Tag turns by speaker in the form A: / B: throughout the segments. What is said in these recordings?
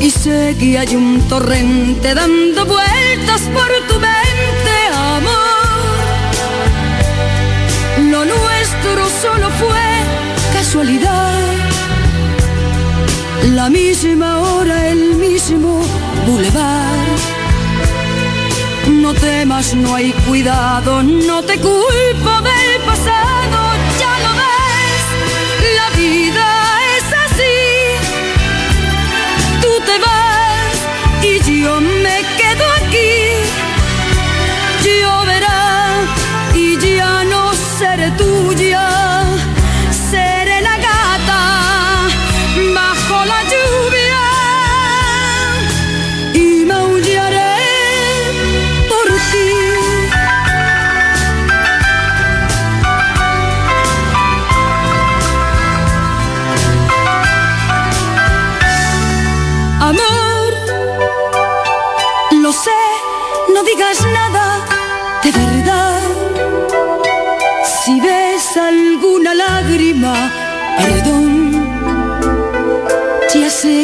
A: Y sé que hay un torrente dando vueltas por tu mente, amor. Lo nuestro solo fue casualidad. La misma hora, el mismo boulevard no temas, no hay cuidado, no te culpo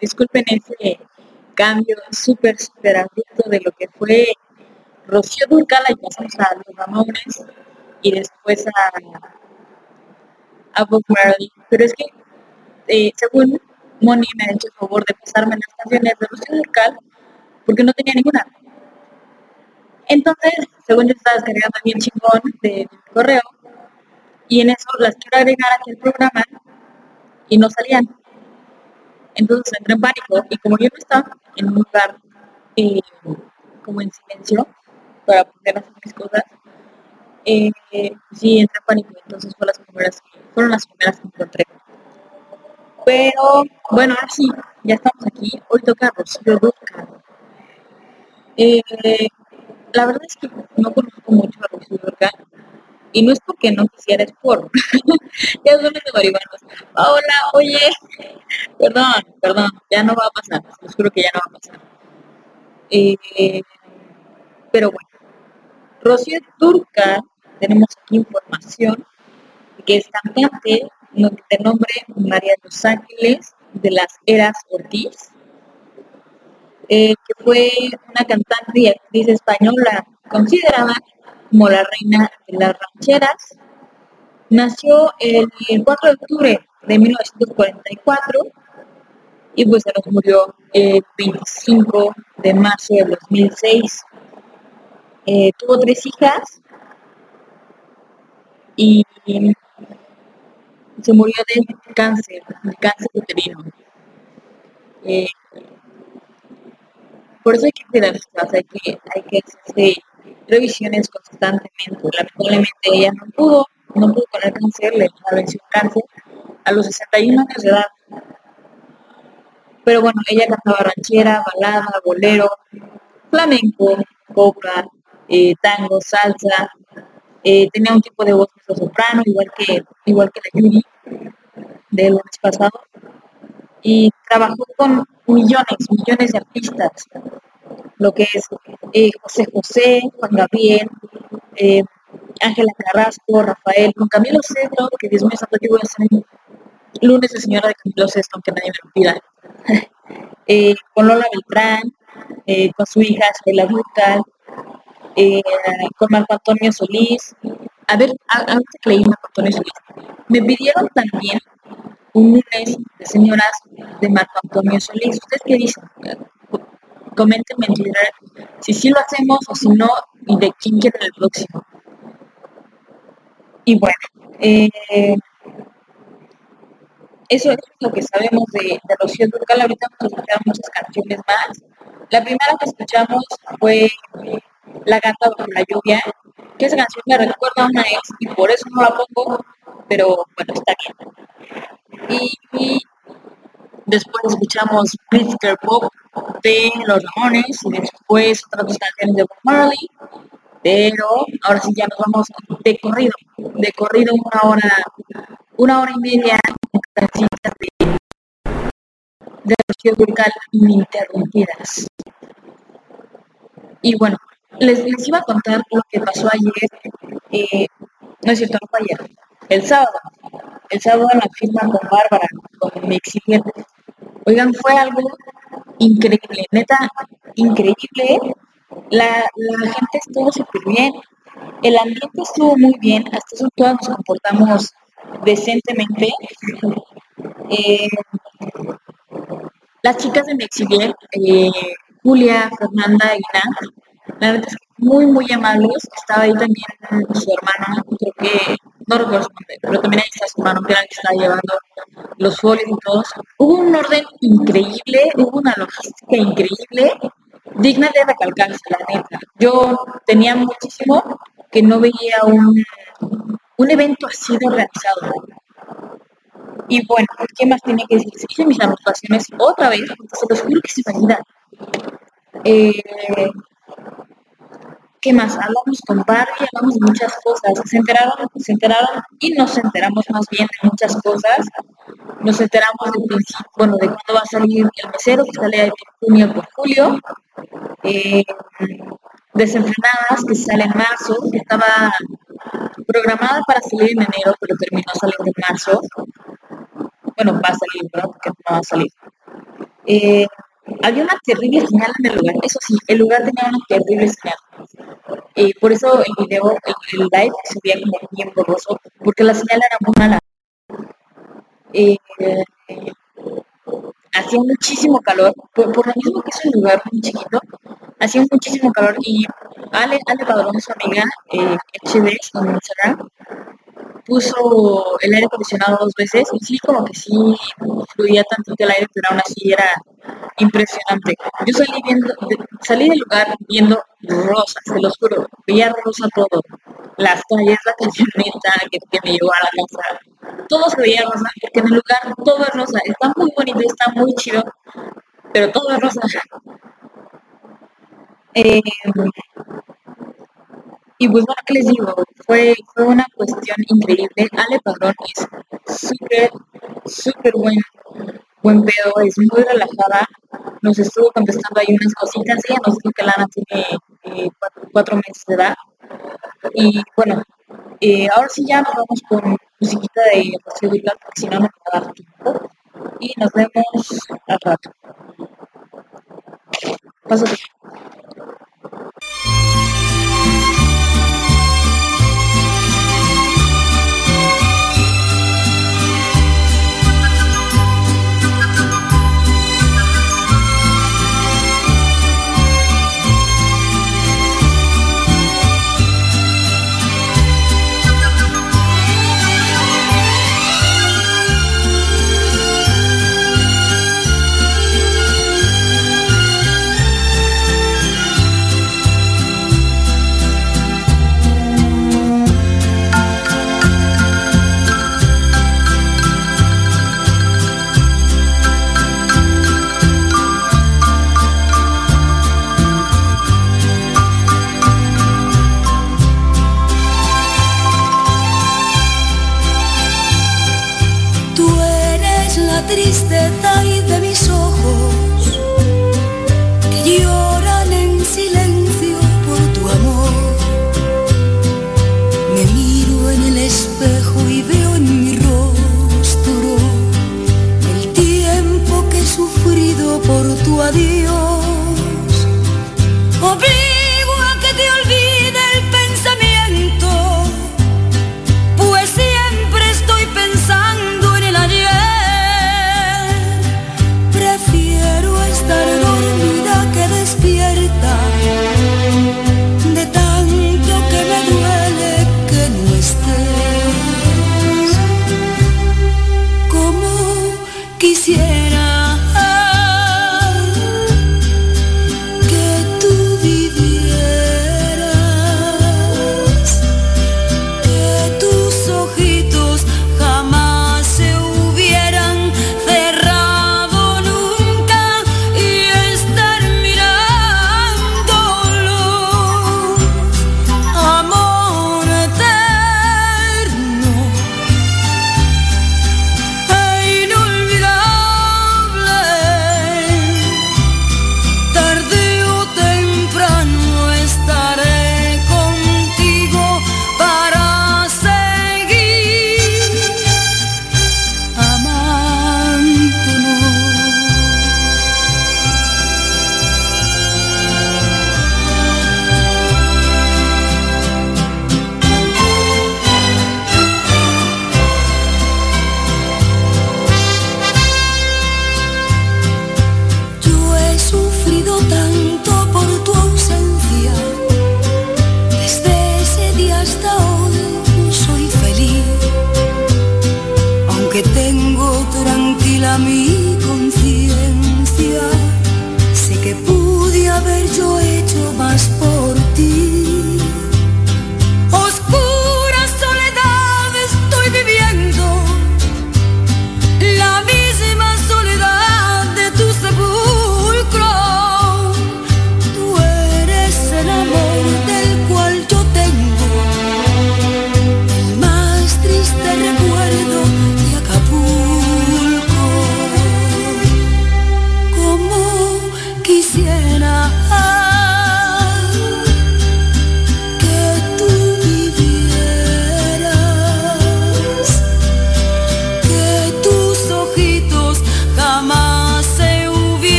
B: Disculpen ese cambio súper, súper abierto de lo que fue Rocío Durcal, y pasamos a los Ramones y después a, a Bob Marley. Pero es que, eh, según Moni me ha hecho el favor de pasarme las canciones de Rocío Durcal porque no tenía ninguna. Entonces, según yo estaba descargando bien chingón de, correo, y en eso las quiero agregar aquí al programa y no salían. Entonces entré en pánico y como yo no estaba en un lugar eh, como en silencio para poder hacer mis cosas, eh, sí entré en pánico. Entonces fueron las primeras, fueron las primeras que encontré. Pero bueno, ahora sí, ya estamos aquí. Hoy toca Rocío Durcal. Eh, la verdad es que no conozco mucho a Rocío Durcal y no es porque no quisiera, es por. ya son de marihuanos. Hola, oye, perdón, perdón, ya no va a pasar, les juro que ya no va a pasar. Eh, pero bueno, Rocío Turca, tenemos aquí información que es cantante de nombre María Los Ángeles de las Eras Ortiz, eh, que fue una cantante y actriz española considerada como la reina de las rancheras. Nació el 4 de octubre de 1944 y pues se nos murió el 25 de marzo de 2006. Eh, tuvo tres hijas y se murió de cáncer, de cáncer uterino. Eh, por eso hay que cuidarse, hay que, hay que hacer revisiones constantemente. Lamentablemente ella no pudo, no pudo con el cáncer, le venció cáncer a los 61 años de edad. Pero bueno, ella cantaba ranchera, balada, bolero, flamenco, copla, eh, tango, salsa, eh, tenía un tipo de voz soprano, igual que, igual que la Yuri del mes pasado, y trabajó con millones, millones de artistas, lo que es eh, José José, Juan Gabriel, eh, Ángela Carrasco, Rafael, con Camilo Sesto, que Dios mío santo, yo voy a hacer un lunes de señora de Camilo Sesto, aunque nadie me lo pida, con Lola Beltrán, con su hija Sheila Ducal, eh, con Marco Antonio Solís. A ver, antes que leí Marco Antonio Solís, me pidieron también un lunes de señoras de Marco Antonio Solís. ¿Ustedes qué dicen? Coméntenme en Twitter si sí lo hacemos o si no y de quién quieren el próximo. Y bueno, eh, eso es lo que sabemos de, de Rocío Durcal. Ahorita vamos a escuchar muchas canciones más. La primera que escuchamos fue la gata bajo la lluvia, que esa canción me recuerda a una ex y por eso no la pongo, pero bueno, está bien. Y, después escuchamos Blitzker Pop de Los Ramones y después otras dos canciones de Bob Marley, pero ahora sí ya nos vamos de corrido, de corrido una hora, una hora y media de, de Rocío Durcal ininterrumpidas. Y bueno, les, iba a contar lo que pasó ayer, eh, no es cierto, no fue ayer, el sábado. El sábado en la firma con Bárbara, con mi. Oigan, fue algo increíble, neta, increíble. La, gente estuvo súper bien, el ambiente estuvo muy bien, hasta eso todos nos comportamos decentemente. Eh, las chicas de Mexibel, eh, Julia, Fernanda y muy, muy amables. Estaba ahí también su hermana, creo que, no recuerdo pero también ahí está su hermano, que era el que estaba llevando los folios y todo. Hubo un orden increíble, hubo una logística increíble, digna de recalcarse, la neta. Yo tenía muchísimo que no veía un, un evento así de realizado. Y bueno, ¿qué más tenía que decir? Hice mis anotaciones otra vez, porque se los juro que se me olvida. Eh, ¿Qué más? Hablamos con Barbie, hablamos de muchas cosas. Se enteraron, se enteraron y nos enteramos más bien de muchas cosas. Nos enteramos de, bueno, de cuándo va a salir el mesero, que sale de junio por julio. Eh, desenfrenadas, que sale en marzo, que estaba programada para salir en enero, pero terminó saliendo en marzo. Bueno, va a salir, ¿verdad? Porque no va a salir. Eh, había una terrible señal en el lugar. Eso sí, el lugar tenía una terrible señal. Y por eso el video, el, live se veía como bien borroso, porque la señal era muy mala. Eh,
A: hacía muchísimo calor, por, lo mismo que es un lugar muy chiquito, hacía muchísimo calor y Ale, Ale Padrón, su amiga, eh, HD, en Instagram, puso el aire acondicionado dos veces y sí, como que sí fluía tantito el aire, pero aún así era impresionante. Yo salí viendo, salí del lugar viendo rosas, se los juro, veía rosa todo. Las calles, la camioneta que, que me llevó a la casa, todo se veía rosa, porque en el lugar todo es rosa. Está muy bonito, está muy chido, pero todo es rosa. Eh, y pues bueno, ¿qué les digo? Fue, fue una cuestión increíble. Ale Padrón es súper, súper buen, buen pedo, es muy relajada. Nos estuvo contestando ahí unas cositas. Ella nos dijo que Lana tiene eh, cuatro, meses de edad. Y bueno, eh, ahora sí ya nos vamos con musiquita de Rocío Durcal, porque si no, no va a dar tiempo. Y nos vemos al rato. Pásate.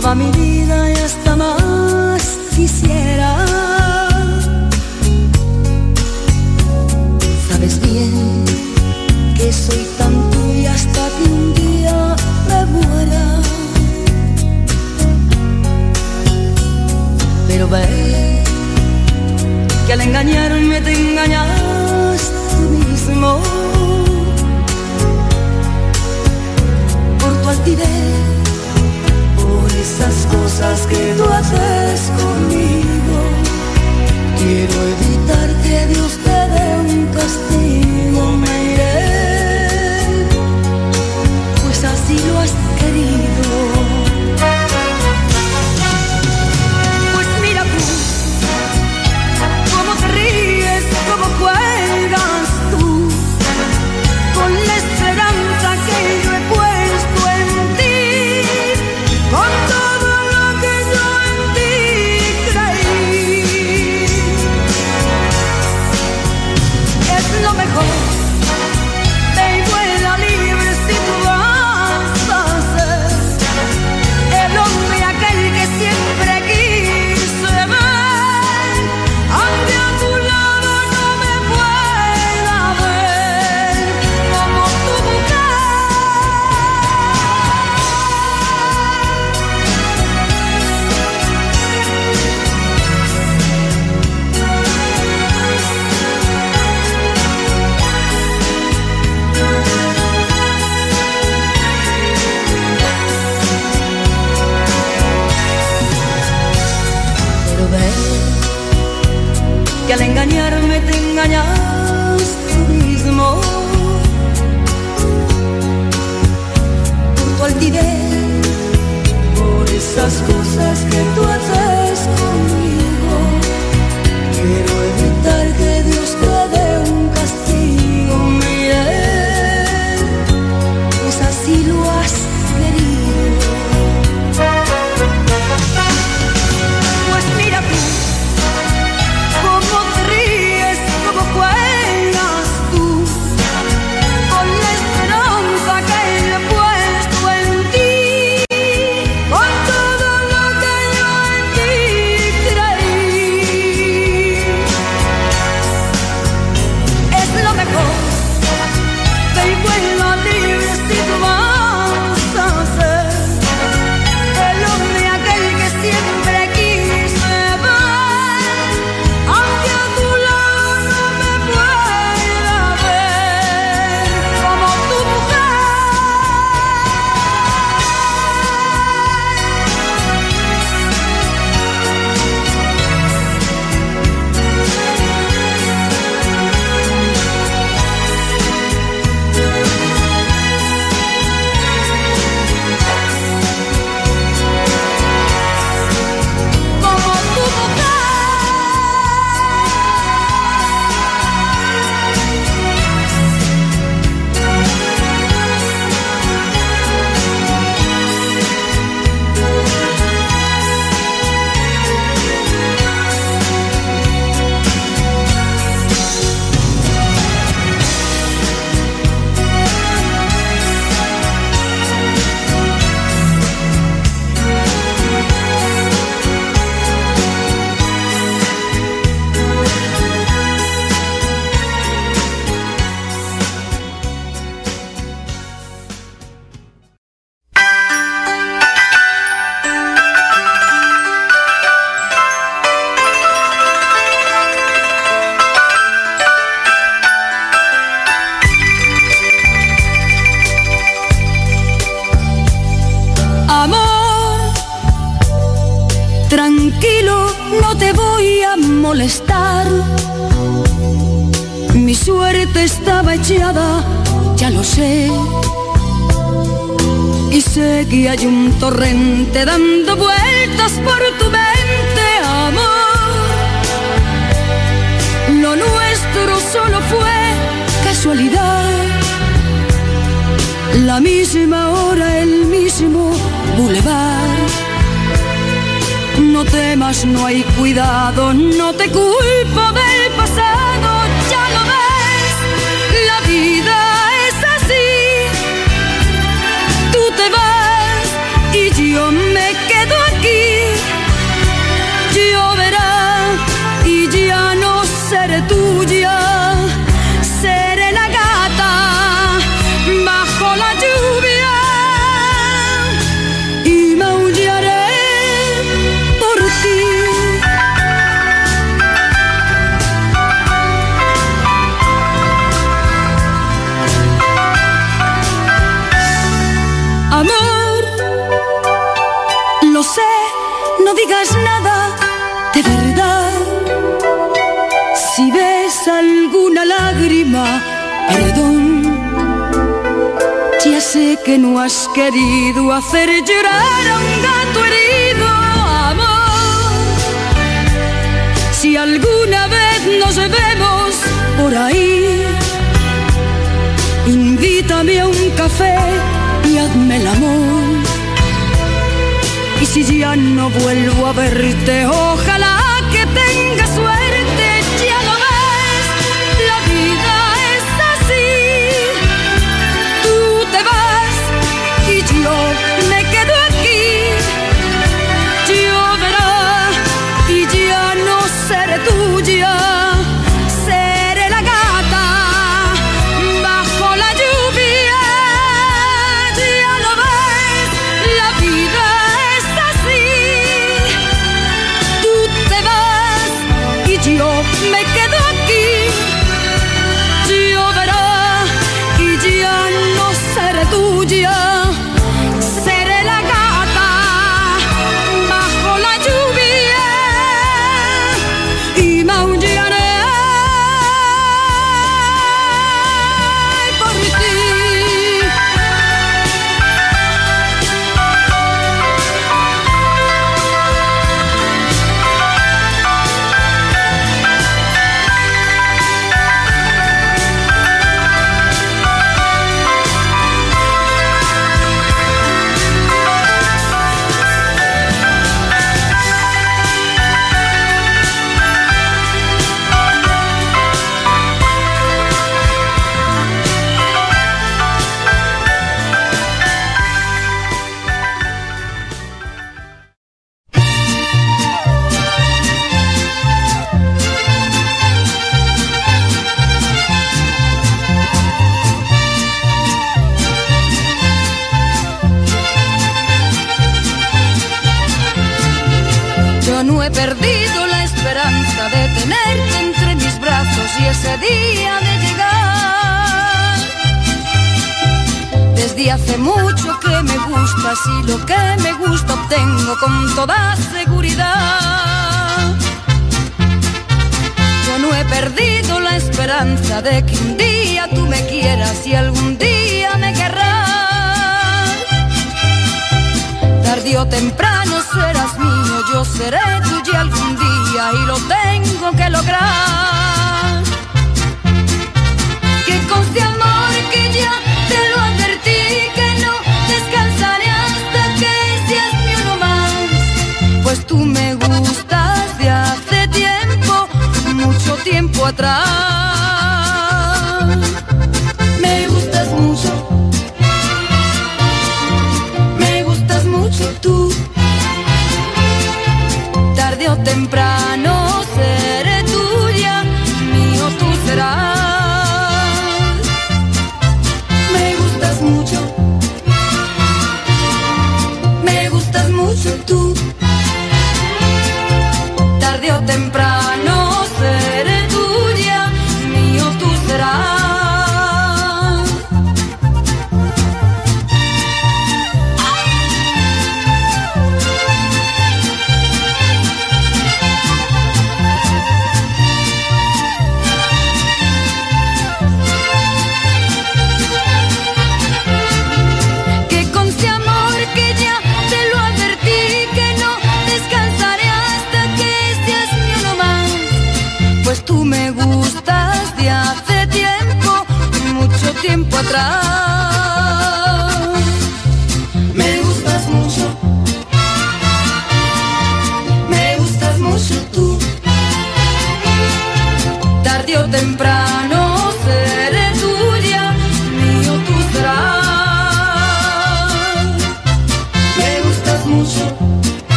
A: Toda mi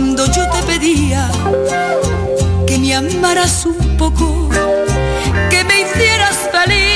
A: cuando yo te pedía que me amaras un poco, que me hicieras feliz.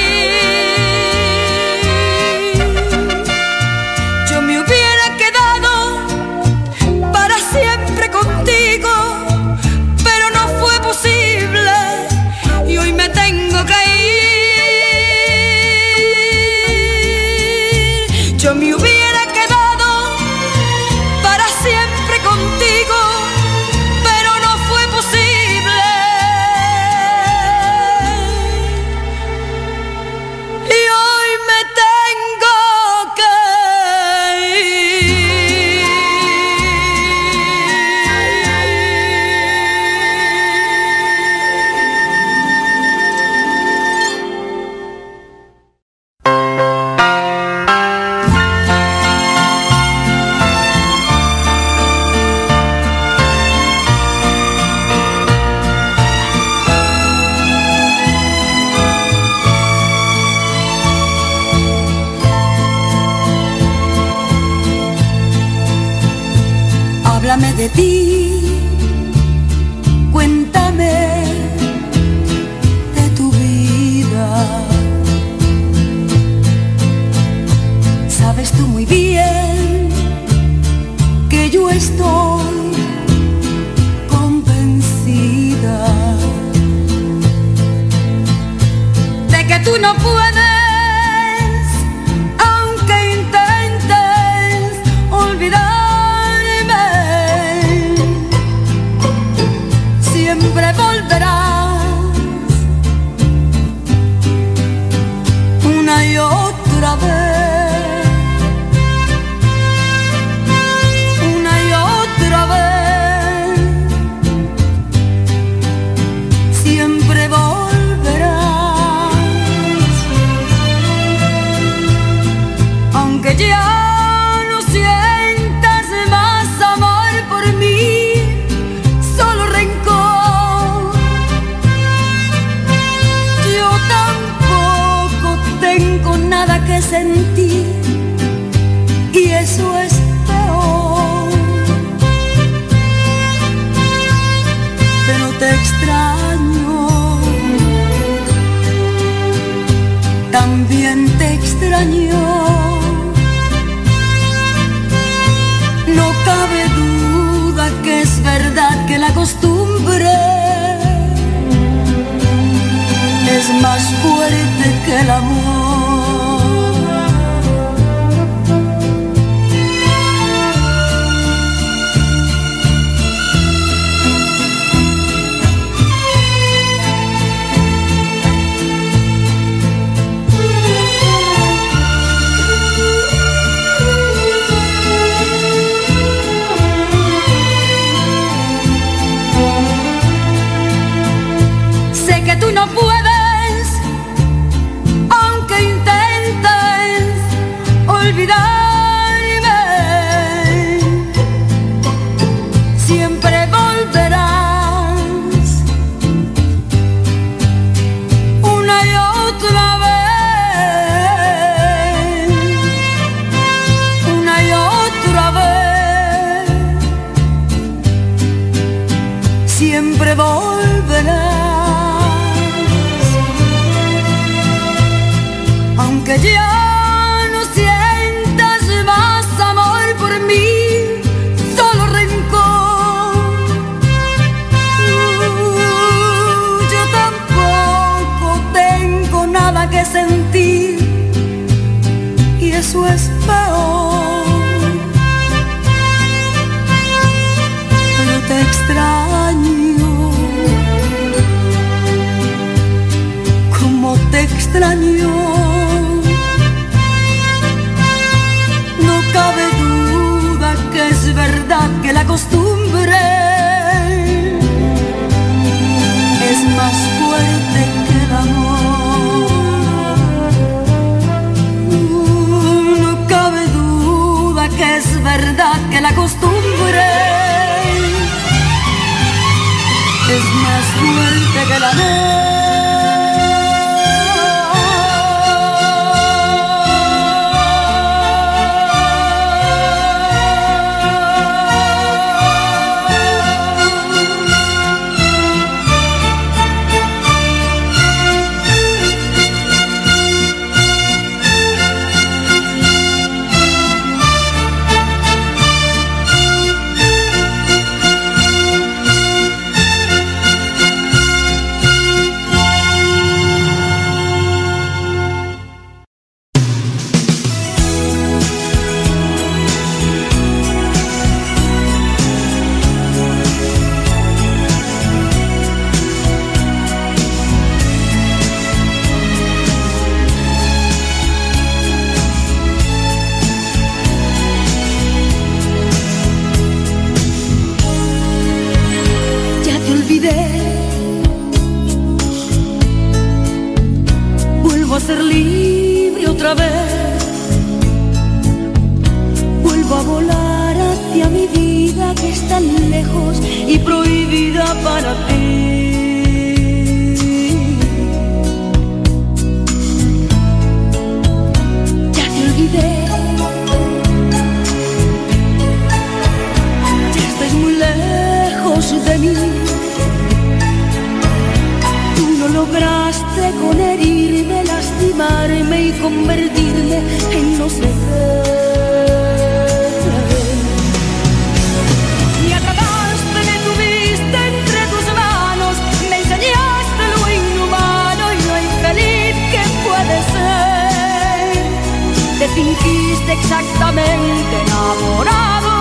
A: exactamente enamorado,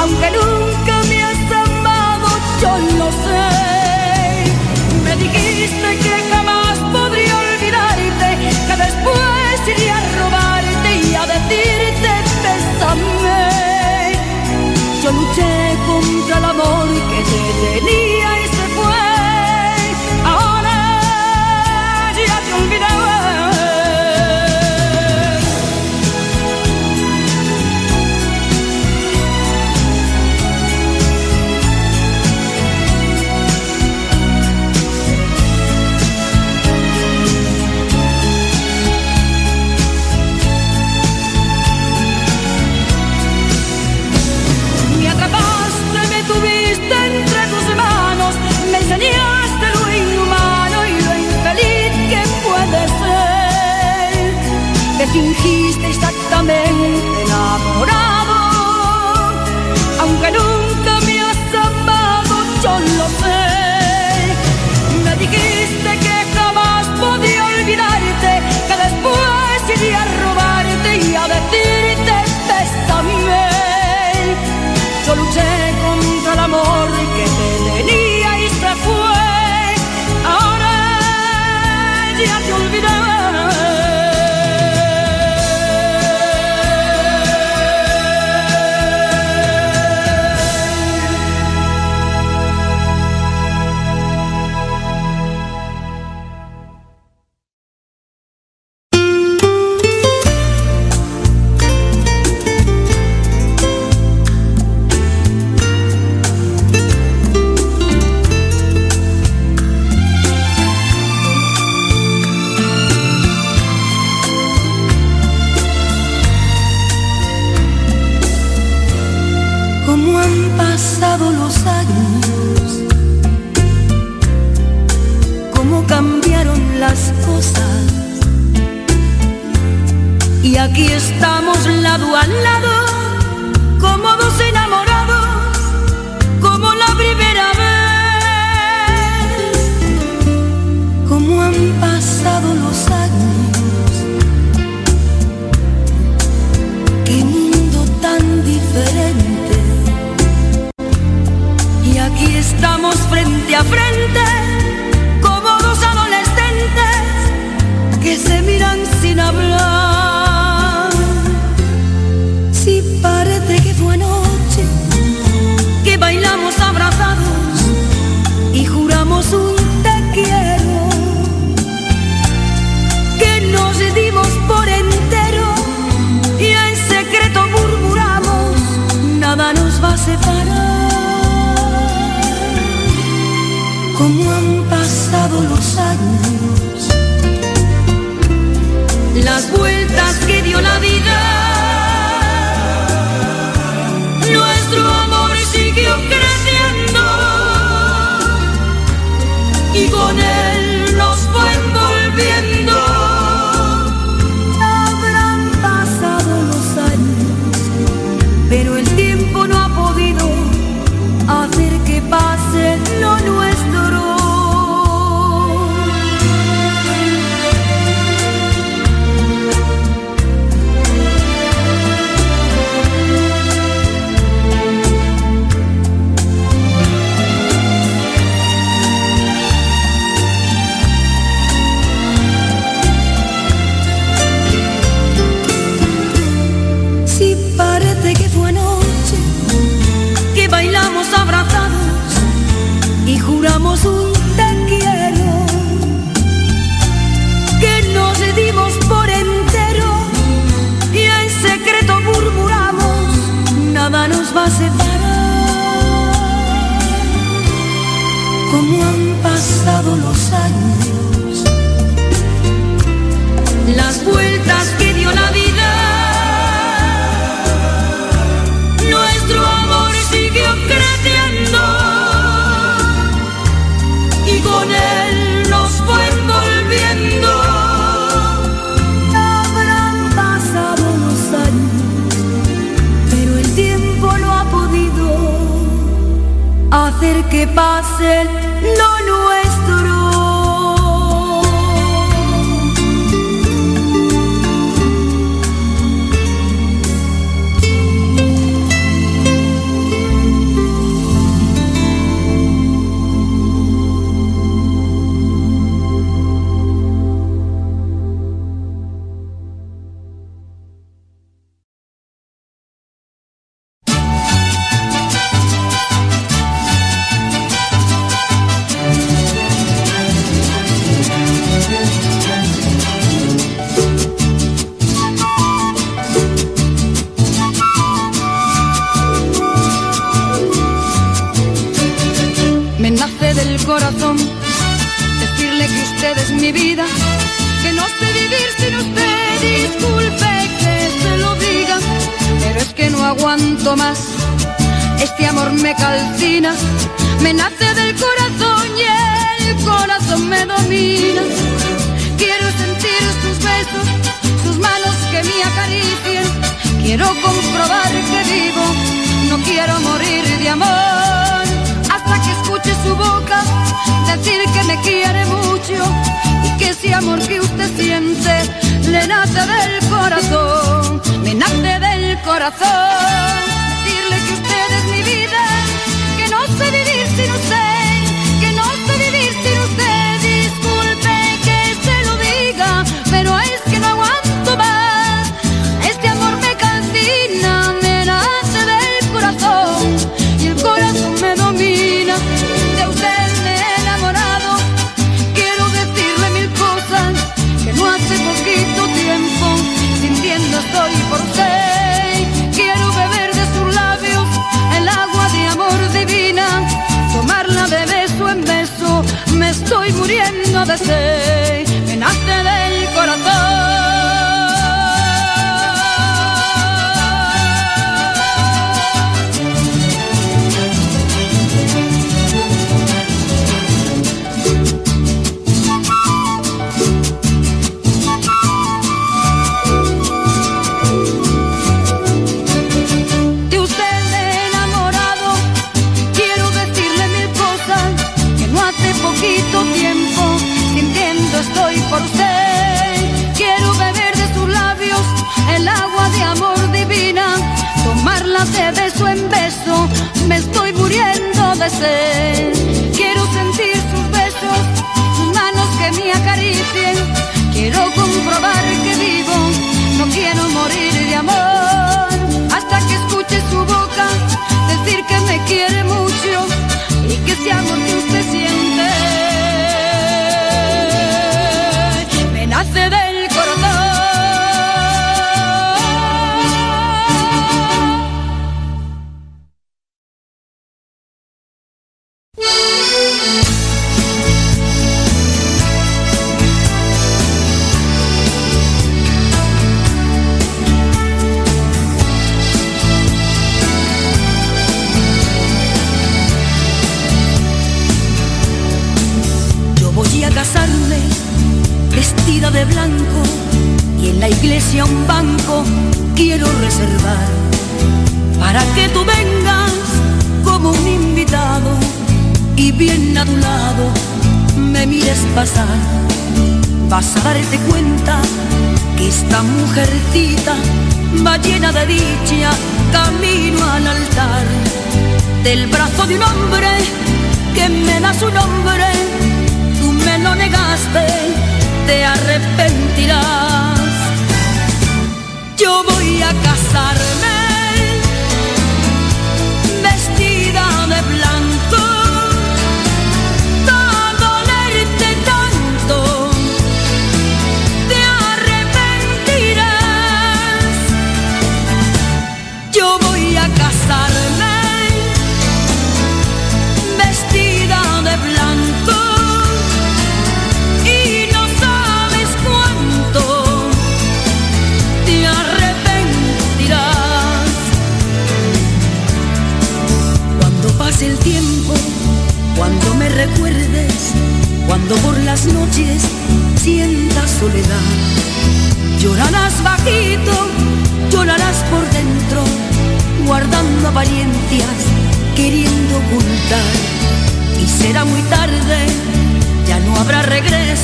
A: aunque nunca me has amado, yo no sé. Me dijiste que jamás podría olvidarte, que después iría a robarte y a decirte bésame. Yo luché contra el amor que te tenía. cómo han pasado los años, las vueltas que dio la vida. No es pasado los años, las vueltas que dio la vida, nuestro amor siguió creciendo. Y con él nos fue envolviendo. Habrán pasado los años, pero el tiempo no ha podido hacer que pase el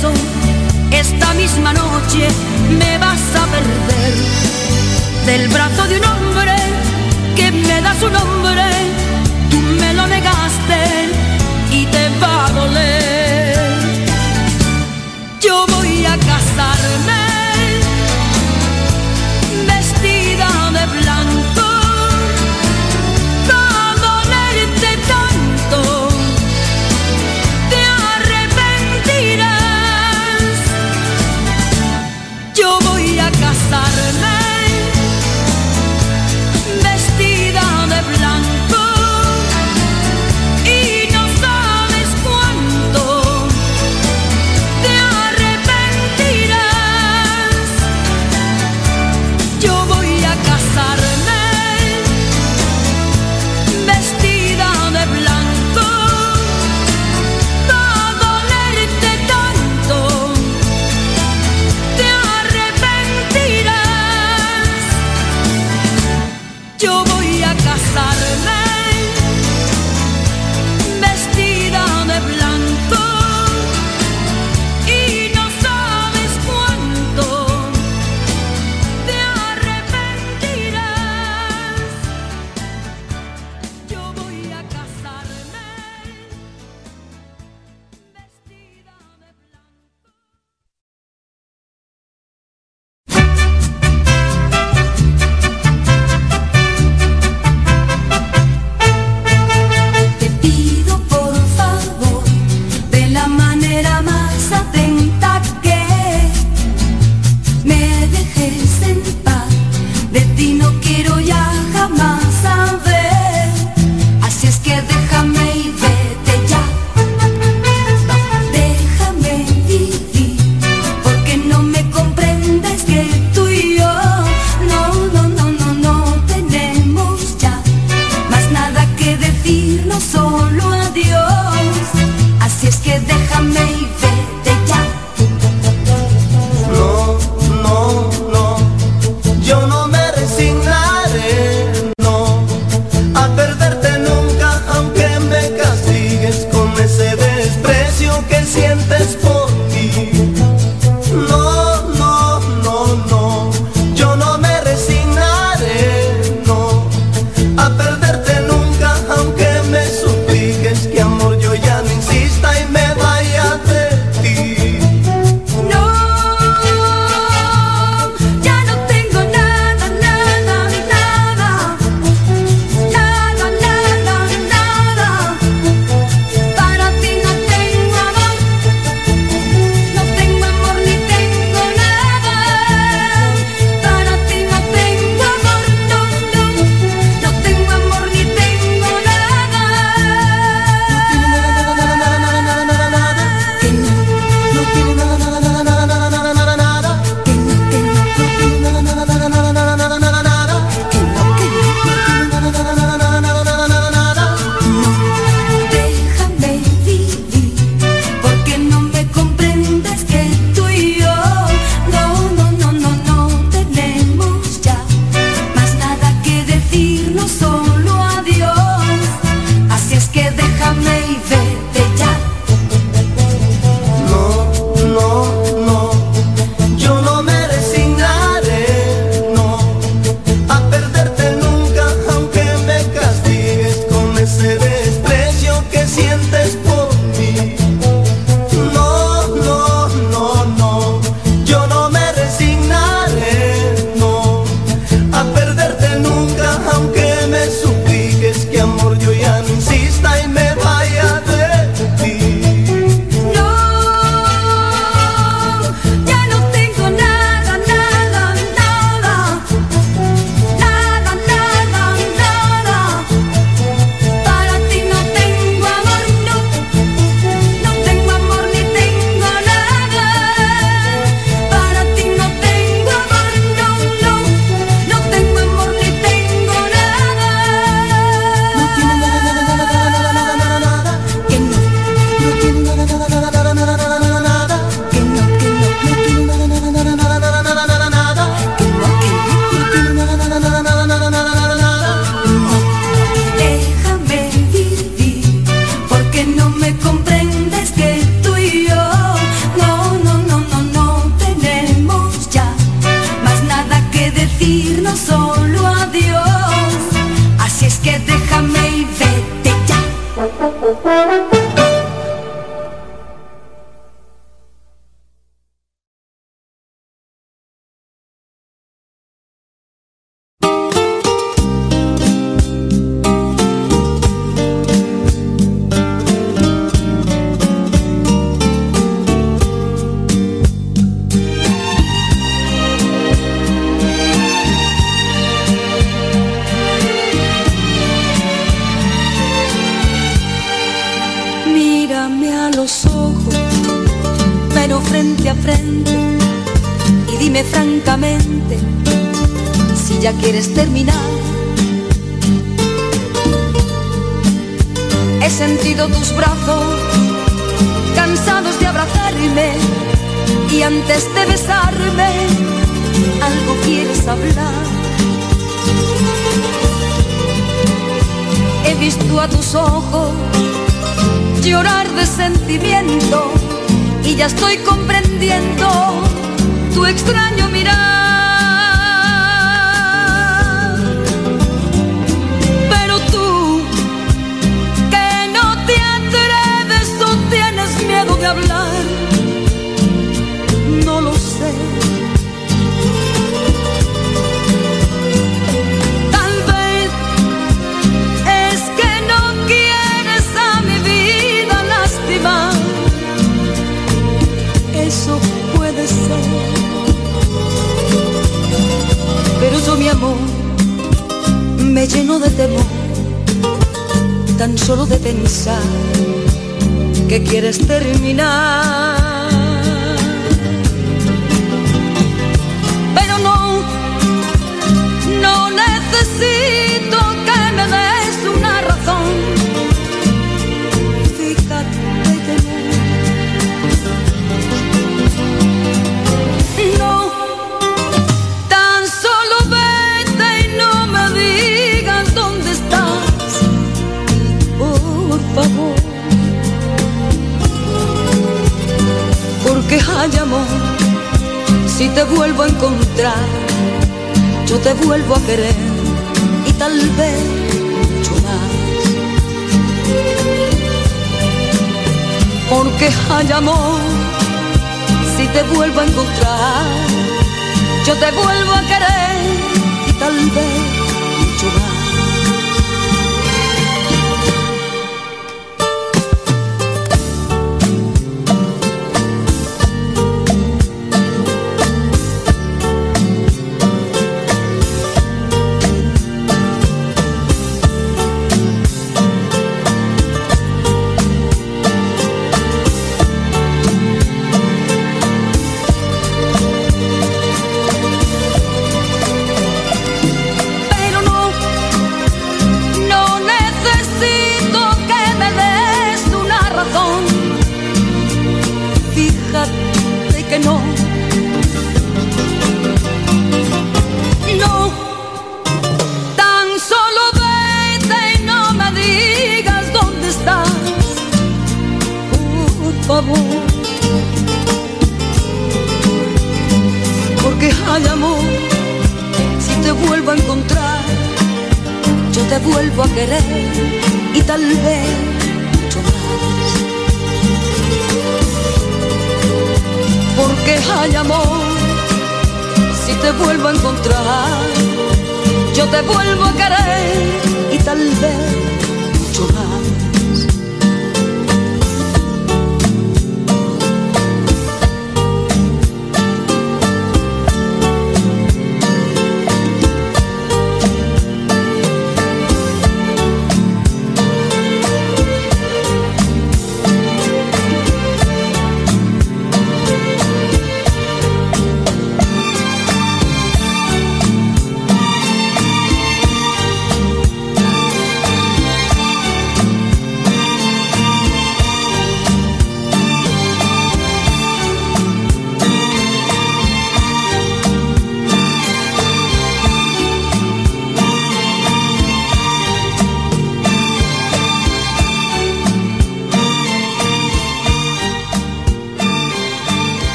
A: regreso.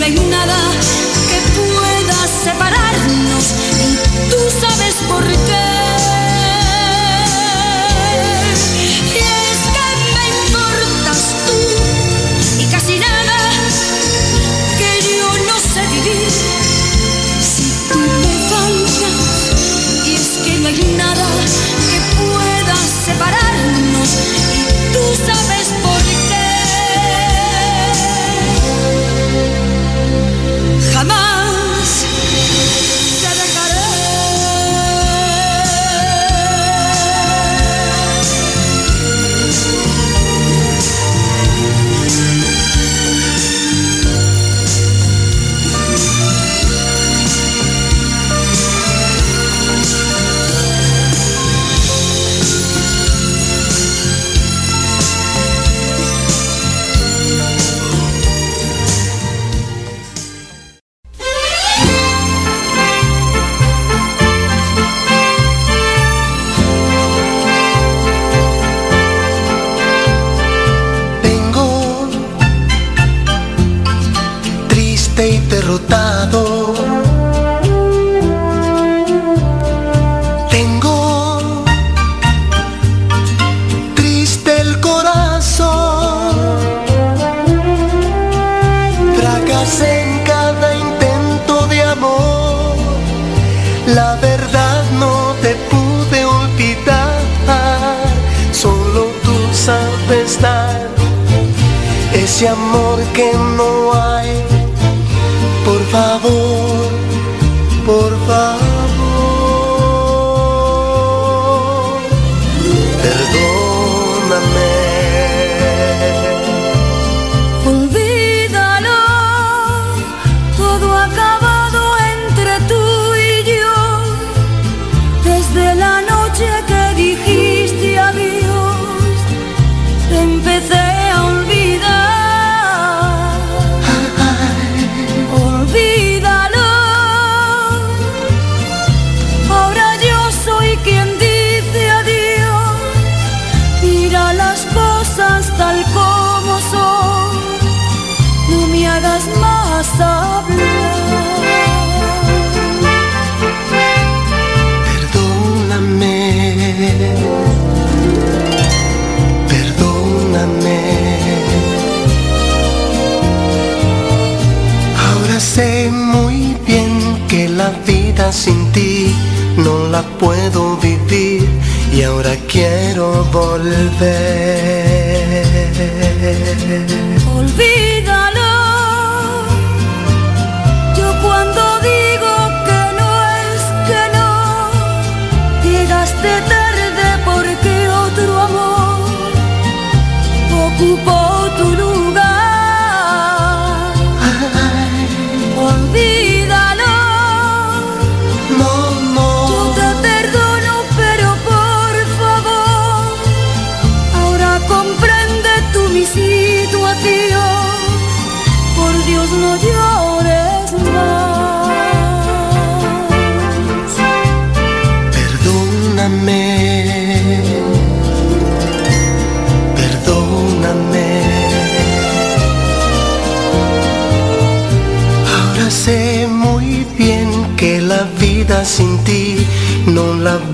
A: no hay nada que pueda separarnos. Y tú sabes por qué. don't love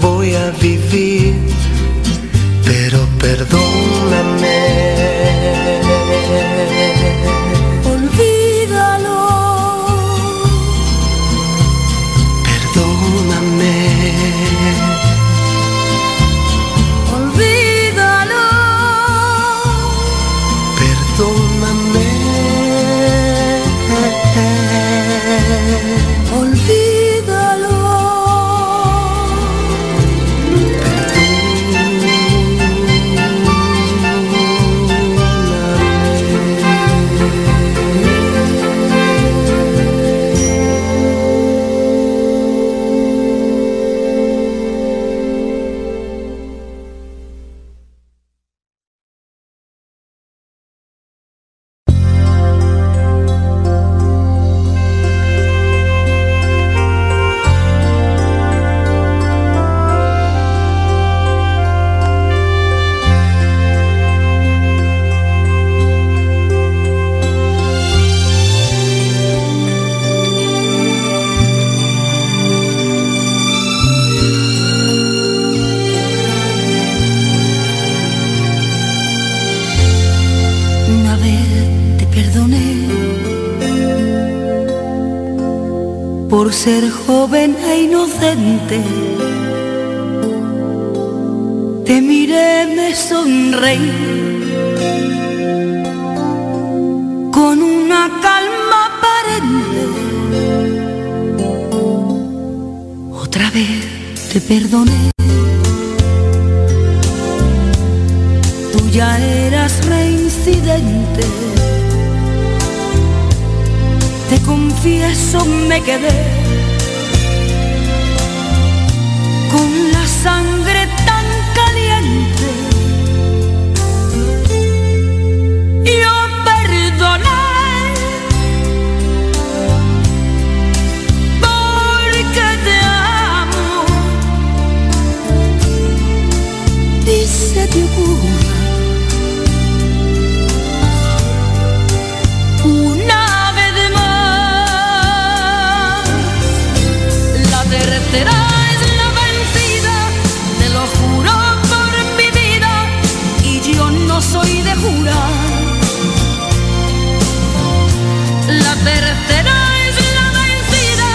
A: La tercera es la vencida,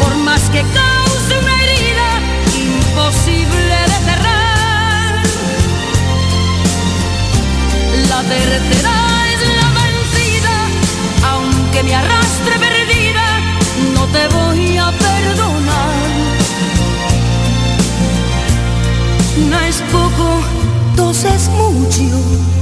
A: por más que cause una herida imposible de cerrar. La tercera es la vencida, aunque me arrastre perdida, no te voy a perdonar. Una es poco, dos es mucho.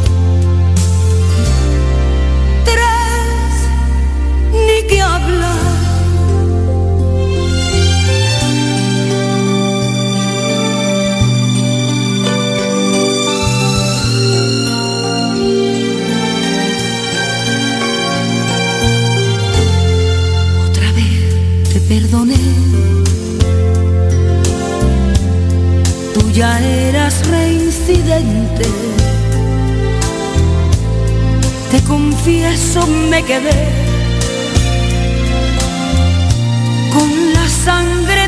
A: Ya eras reincidente. Te confieso me quedé con la sangre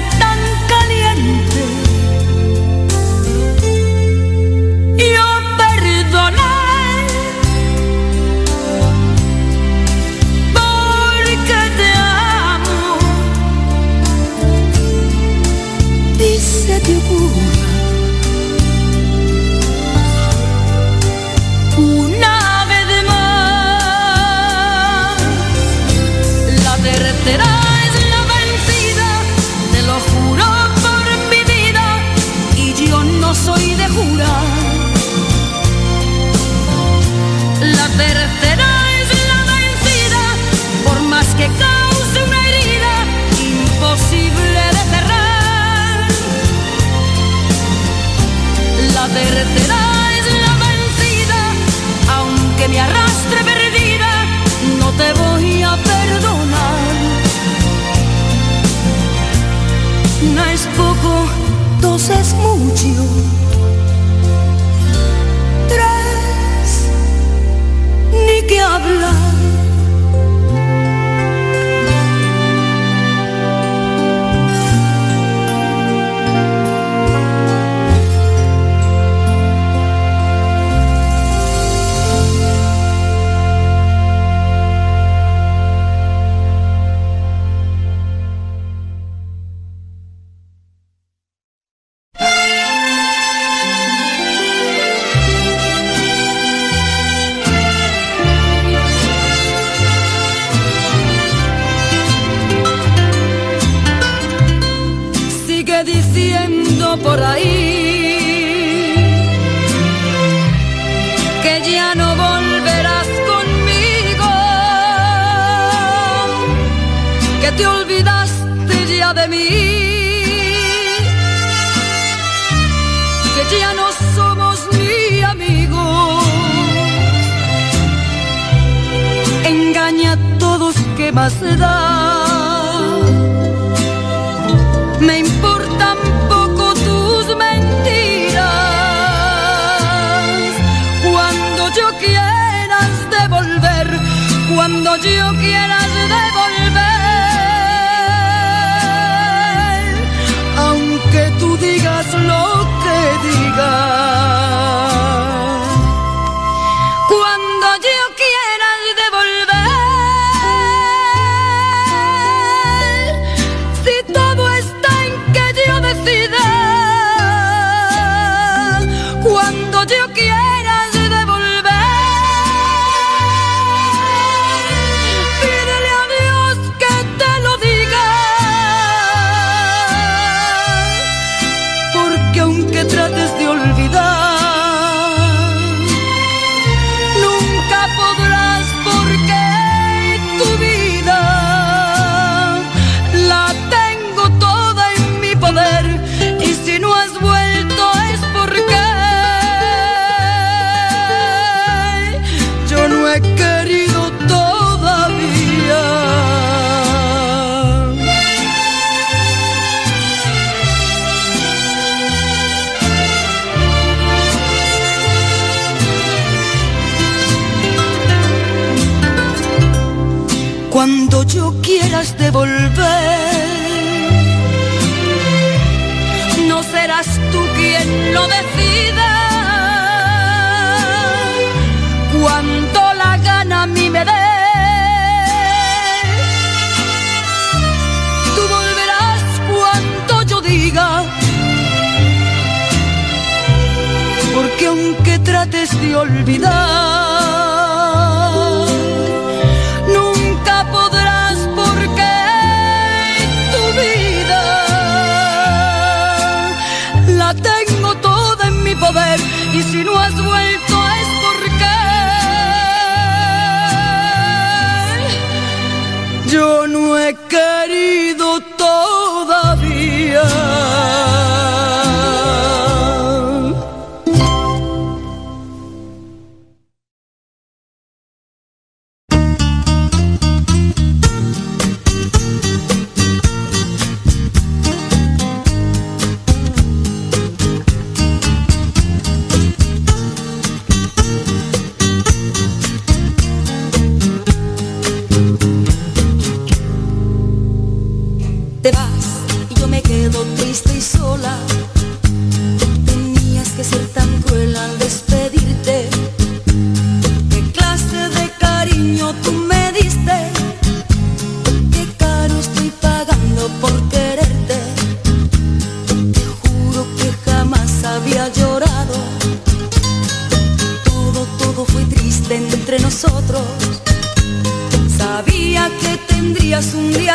A: Tercera es la vencida, aunque me arrastre perdida, no te voy a perdonar. Una es poco, dos es mucho. Más da. Me importan poco tus mentiras. Cuando yo quieras devolver, cuando yo quieras has de volver. No serás tú quien lo decida. Cuanto la gana a mí me dé. Tú volverás cuanto yo diga. Porque aunque trates de olvidar, y si no has vuelto es porque yo no he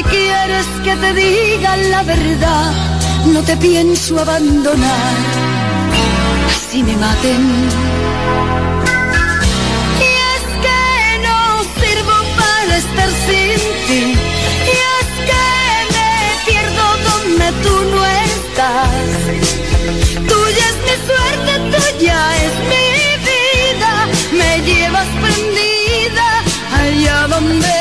A: si quieres que te diga la verdad, no te pienso abandonar, así me maten. Y es que no sirvo para estar sin ti, y es que me pierdo donde tú no estás. Tuya es mi suerte, tuya es mi vida, me llevas prendida allá donde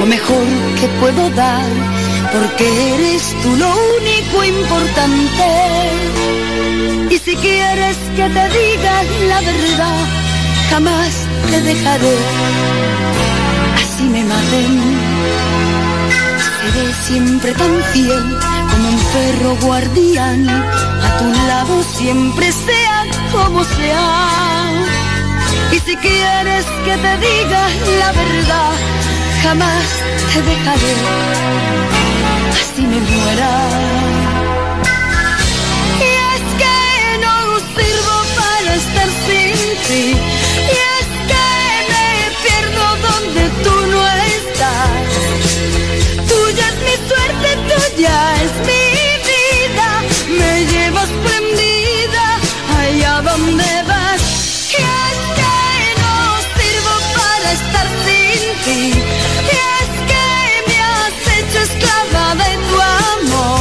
A: lo mejor que puedo dar, porque eres tú lo único importante. Y si quieres que te diga la verdad, jamás te dejaré. Así me maten. Seré siempre tan fiel como un perro guardián. A tu lado siempre sea como sea. Y si quieres que te diga la verdad, jamás te dejaré. Así me muera. Y es que no sirvo para estar sin ti. Y es que me pierdo donde tú no estás. Tuya es mi suerte, tuya es mi ti. Y es que me has hecho esclava de tu amor.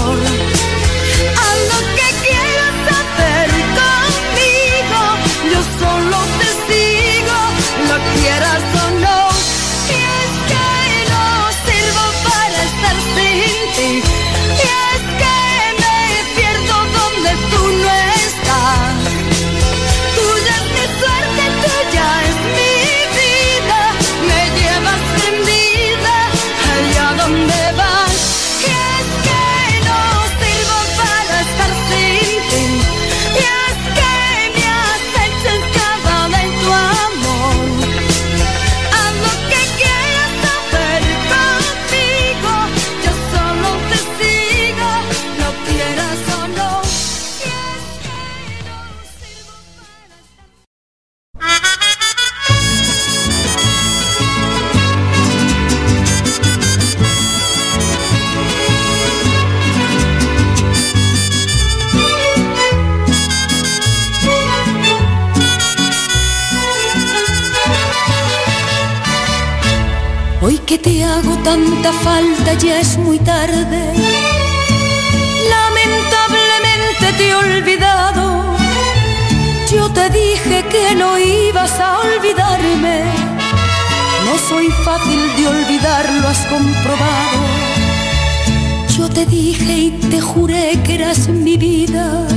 A: Que te hago tanta falta ya es muy tarde. Lamentablemente te he olvidado. Yo te dije que no ibas a olvidarme. No soy fácil de olvidar, lo has comprobado. Yo te dije y te juré que eras mi vida,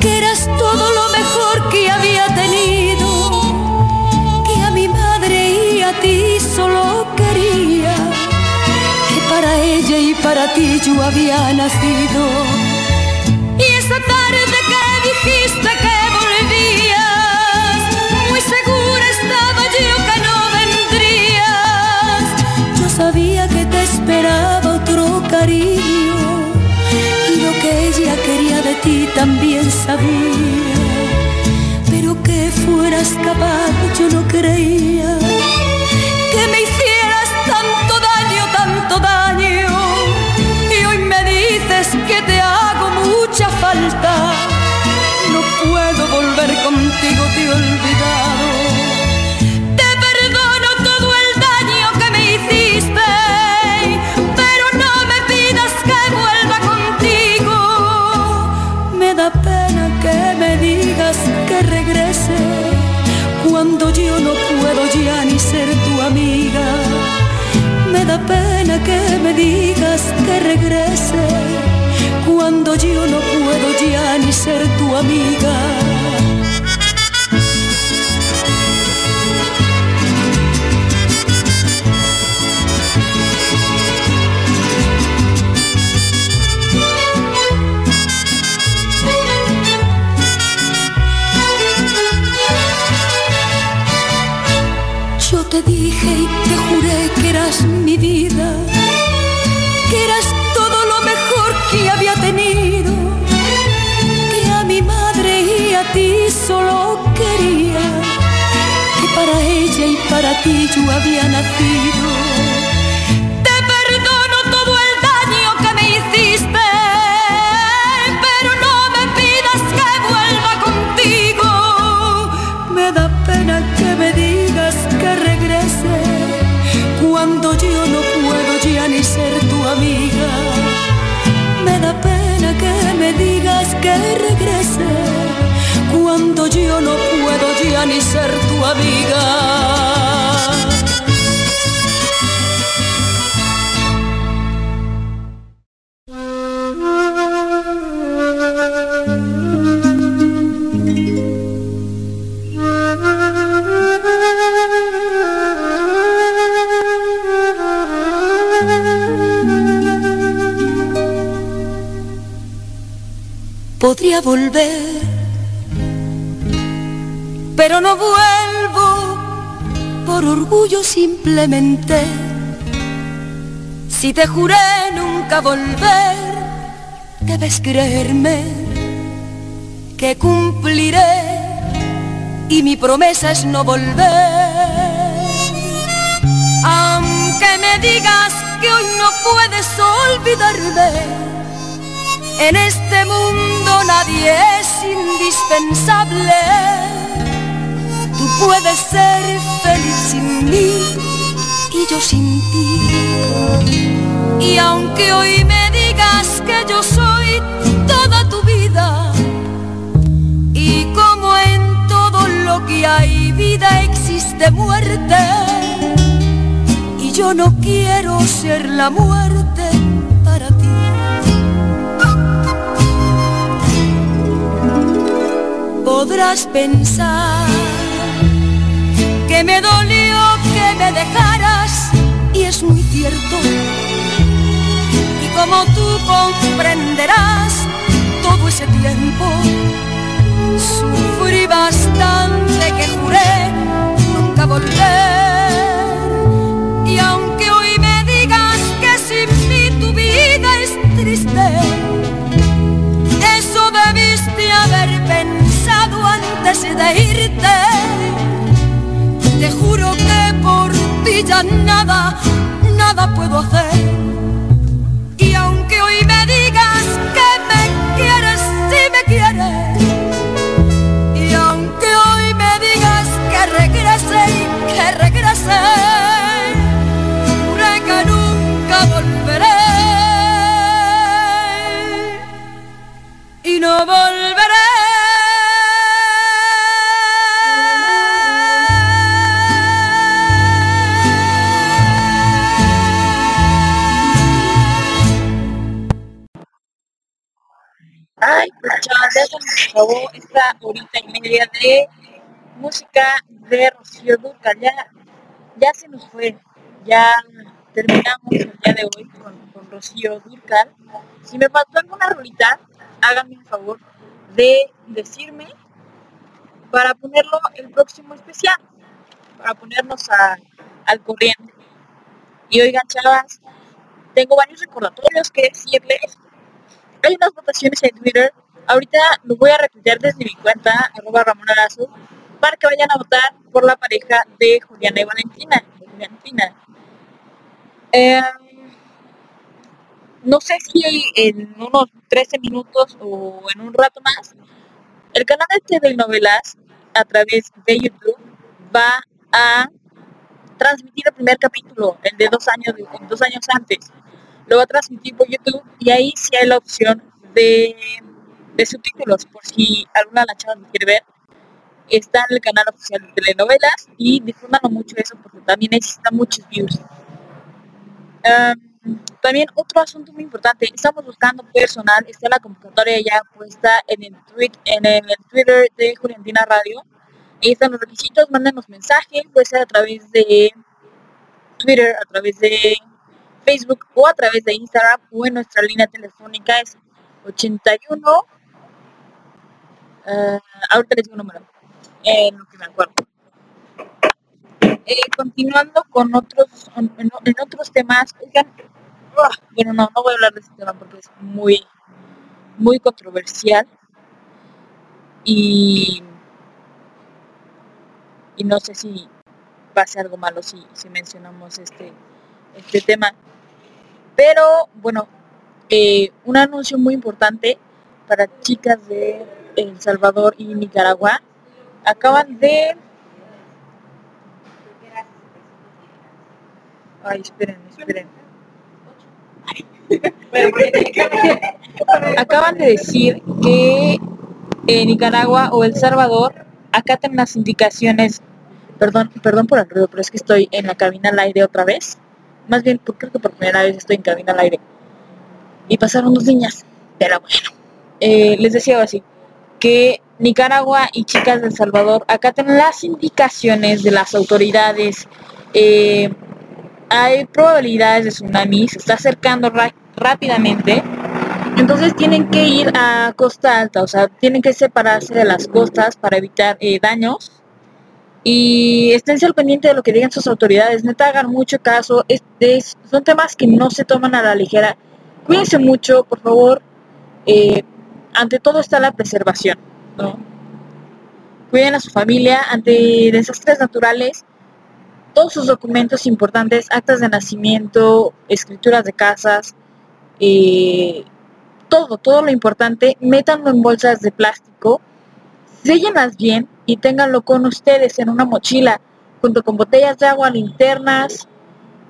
A: que eras todo lo mejor que había tenido ti solo quería, que para ella y para ti yo había nacido. Y esa tarde que dijiste que volvías, muy segura estaba yo que no vendrías. Yo sabía que te esperaba otro cariño y lo que ella quería de ti también sabía pero que fueras capaz yo no creía te hago mucha falta. No puedo volver contigo, te he olvidado. Te perdono todo el daño que me hiciste, pero no me pidas que vuelva contigo. Me da pena que me digas que regrese cuando yo no puedo ya ni ser tu amiga. Me da pena que me digas que regrese cuando yo no puedo ya ni ser tu amiga. Yo te dije y te juré que eras mi vida ti yo había nacido. Te perdono todo el daño que me hiciste, pero no me pidas que vuelva contigo. Me da pena que me digas que regrese cuando yo no puedo ya ni ser tu amiga. Me da pena que me digas que regrese cuando yo no puedo ya ni ser tu amiga. Volver, pero no vuelvo por orgullo simplemente. Si te juré nunca volver, debes creerme que cumpliré y mi promesa es no volver. Aunque me digas que hoy no puedes olvidarme, en este mundo nadie es indispensable. Tú puedes ser feliz sin mí y yo sin ti. Y aunque hoy me digas que yo soy toda tu vida, y como en todo lo que hay vida existe muerte, y yo no quiero ser la muerte Podrás pensar que me dolió que me dejaras y es muy cierto. Y como tú comprenderás, todo ese tiempo sufrí bastante que juré nunca volver. Antes de irte. Te juro que por ti ya nada, nada puedo hacer. Y aunque hoy me digas que me quieres, si me quieres. Y aunque hoy me digas que regrese y que regrese, juré que nunca volveré. Y no volveré.
B: Ya se nos acabó esta horita y media de música de Rocío Durcal. Ya, ya se nos fue. Ya terminamos el día de hoy con, con Rocío Durcal. Si me faltó alguna rolita, háganme el favor de decirme para ponerlo el próximo especial, para ponernos a- al corriente. Y oigan, chavas, tengo varios recordatorios que decirles. Hay unas votaciones en Twitter. Ahorita lo voy a retuitear desde mi cuenta, arroba Ramón Arazo, para que vayan a votar por la pareja de Juliana y Valentina. Valentina. Eh, no sé si en unos 13 minutos o en un rato más, el canal de TV Novelas a través de YouTube va a transmitir el primer capítulo, el de dos años, dos años antes. Lo va a transmitir por YouTube y ahí sí hay la opción de, de subtítulos, por si alguna de las chavas lo quiere ver. Está en el canal oficial de telenovelas y difúndanlo mucho eso porque también necesita muchos views. También otro asunto muy importante, estamos buscando personal, está la convocatoria ya puesta en el, tweet, en el Twitter de Juliantina Radio. Ahí están los requisitos, mándenos mensajes, puede ser a través de Twitter, a través de Facebook o a través de Instagram o en nuestra línea telefónica es 81, eh, ahorita les digo un número, en lo que me acuerdo. eh, continuando con otros, en, otros temas, ah, bueno, no, no voy a hablar de este tema porque es muy, muy controversial y, y no sé si pase algo malo si, si mencionamos este, este tema. Pero bueno, eh, un anuncio muy importante para chicas de El Salvador y Nicaragua. Acaban de... Ay, esperen, esperen. Acaban de decir que en Nicaragua o El Salvador acatan las indicaciones, perdón, perdón por el ruido, pero es que estoy en la cabina al aire otra vez. Más bien, creo que por primera vez estoy en cabina al aire. Y pasaron dos niñas, pero bueno. Eh, les decía así, Nicaragua y chicas de El Salvador acaten las indicaciones de las autoridades. Eh, hay probabilidades de tsunami, se está acercando rápidamente. Entonces tienen que ir a costa alta, o sea, tienen que separarse de las costas para evitar eh, daños. Y estén al pendiente de lo que digan sus autoridades, neta hagan mucho caso, son temas que no se toman a la ligera. Cuídense mucho, por favor. Eh, ante todo está la preservación, ¿no? Cuiden a su familia ante desastres naturales, todos sus documentos importantes, actas de nacimiento, escrituras de casas, eh, todo, todo lo importante, métanlo en bolsas de plástico, séllenlas bien y ténganlo con ustedes en una mochila, junto con botellas de agua, linternas,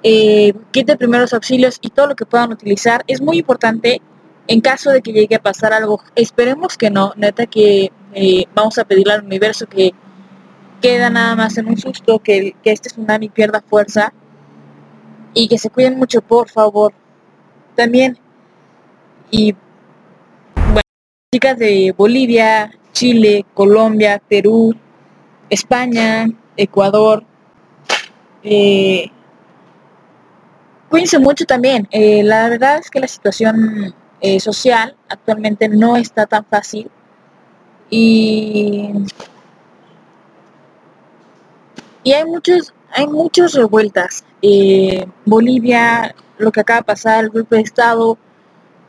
B: eh, kit de primeros auxilios y todo lo que puedan utilizar. Es muy importante en caso de que llegue a pasar algo, esperemos que no, neta que eh, vamos a pedirle al universo que queda nada más en un susto, que, que este tsunami pierda fuerza y que se cuiden mucho, por favor. También, y bueno, chicas de Bolivia, Chile, Colombia, Perú, España, Ecuador, eh, cuídense mucho también. Eh, la verdad es que la situación eh, social actualmente no está tan fácil. Y, y hay muchos hay muchas revueltas. Eh, Bolivia lo que acaba de pasar el golpe de estado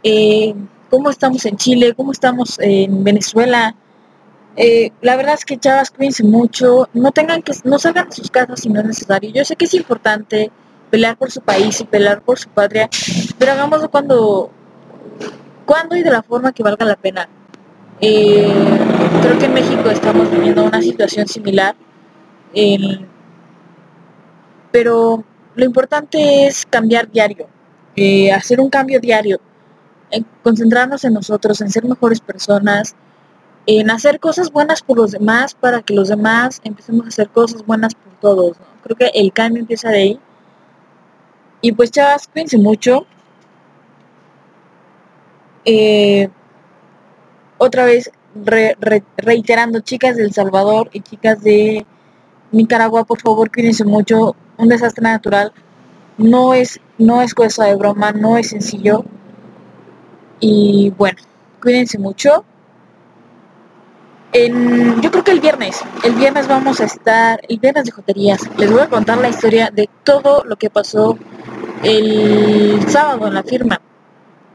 B: eh, cómo estamos en Chile cómo estamos en Venezuela. La verdad es que chavas cuídense mucho. No tengan que no salgan de sus casas si no es necesario. Yo sé que es importante pelear por su país y pelear por su patria pero hagámoslo cuando cuándo y de la forma que valga la pena. Eh, creo que en México estamos viviendo una situación similar, pero lo importante es cambiar diario, eh, hacer un cambio diario, en concentrarnos en nosotros, en ser mejores personas, en hacer cosas buenas por los demás para que los demás empecemos a hacer cosas buenas por todos. Creo que el cambio empieza de ahí. Y pues chavas, cuídense mucho. Eh, otra vez reiterando, chicas del Salvador y chicas de Nicaragua, por favor, cuídense mucho. Un desastre natural no es, no es cosa de broma, no es sencillo. Y bueno, cuídense mucho. En, yo creo que el viernes, el viernes vamos a estar, el viernes de joterías, les voy a contar la historia de todo lo que pasó el sábado en la firma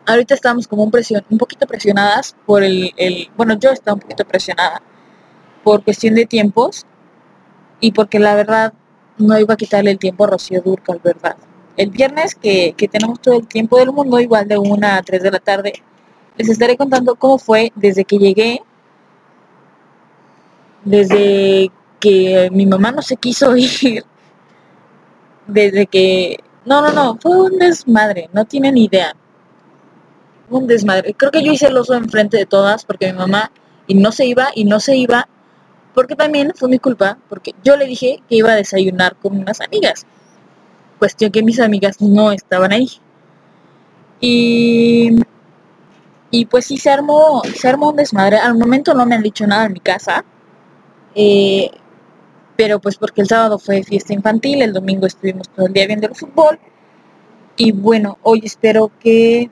B: ahorita estamos como un, presión, un poquito presionadas por el, bueno, yo estaba un poquito presionada por cuestión de tiempos y porque la verdad no iba a quitarle el tiempo a Rocío Durcal, ¿verdad? El viernes que, que tenemos todo el tiempo del mundo, igual de 1 a 3 de la tarde, les estaré contando cómo fue desde que llegué, desde que mi mamá no se quiso ir, desde que... No, no, no, fue un desmadre, no tienen idea un desmadre. Creo que yo hice el oso enfrente de todas porque mi mamá y no se iba y no se iba porque también fue mi culpa porque yo le dije que iba a desayunar con unas amigas. Cuestión que mis amigas no estaban ahí. Y, y pues sí se armó, se armó un desmadre. Al momento no me han dicho nada en mi casa. Eh, pero pues porque el sábado fue fiesta infantil, el domingo estuvimos todo el día viendo el fútbol. Y bueno, hoy espero que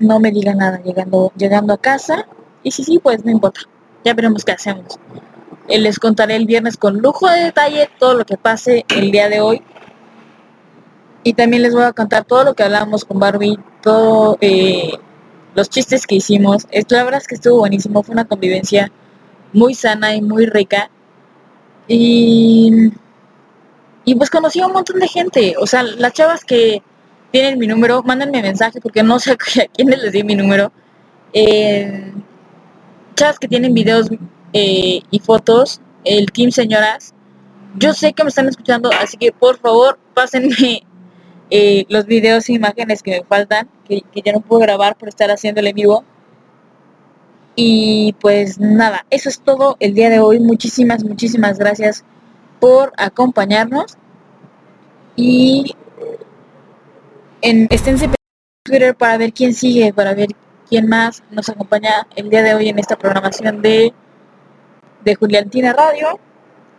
B: no me diga nada llegando, llegando a casa. Y si sí, pues no importa. Ya veremos qué hacemos. les contaré el viernes con lujo de detalle todo lo que pase el día de hoy. Y también les voy a contar todo lo que hablamos con Barbie, todo eh, los chistes que hicimos. La verdad es que estuvo buenísimo, fue una convivencia muy sana y muy rica. Y, y pues conocí a un montón de gente. O sea, las chavas que tienen mi número, mándenme mensaje porque no sé a quiénes les di mi número. Eh, chavas que tienen videos eh, y fotos, el team señoras. Yo sé que me están escuchando, así que por favor pásenme eh, los videos e imágenes que me faltan, que, ya no puedo grabar por estar haciéndole vivo. Y pues nada, eso es todo el día de hoy. Muchísimas, muchísimas gracias por acompañarnos. Y en, esténse en Twitter para ver quién sigue, para ver quién más nos acompaña el día de hoy en esta programación de, de Juliantina Radio.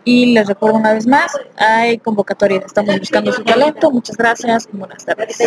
B: Y les recuerdo una vez más, hay convocatoria, estamos buscando su talento. Muchas gracias y buenas tardes.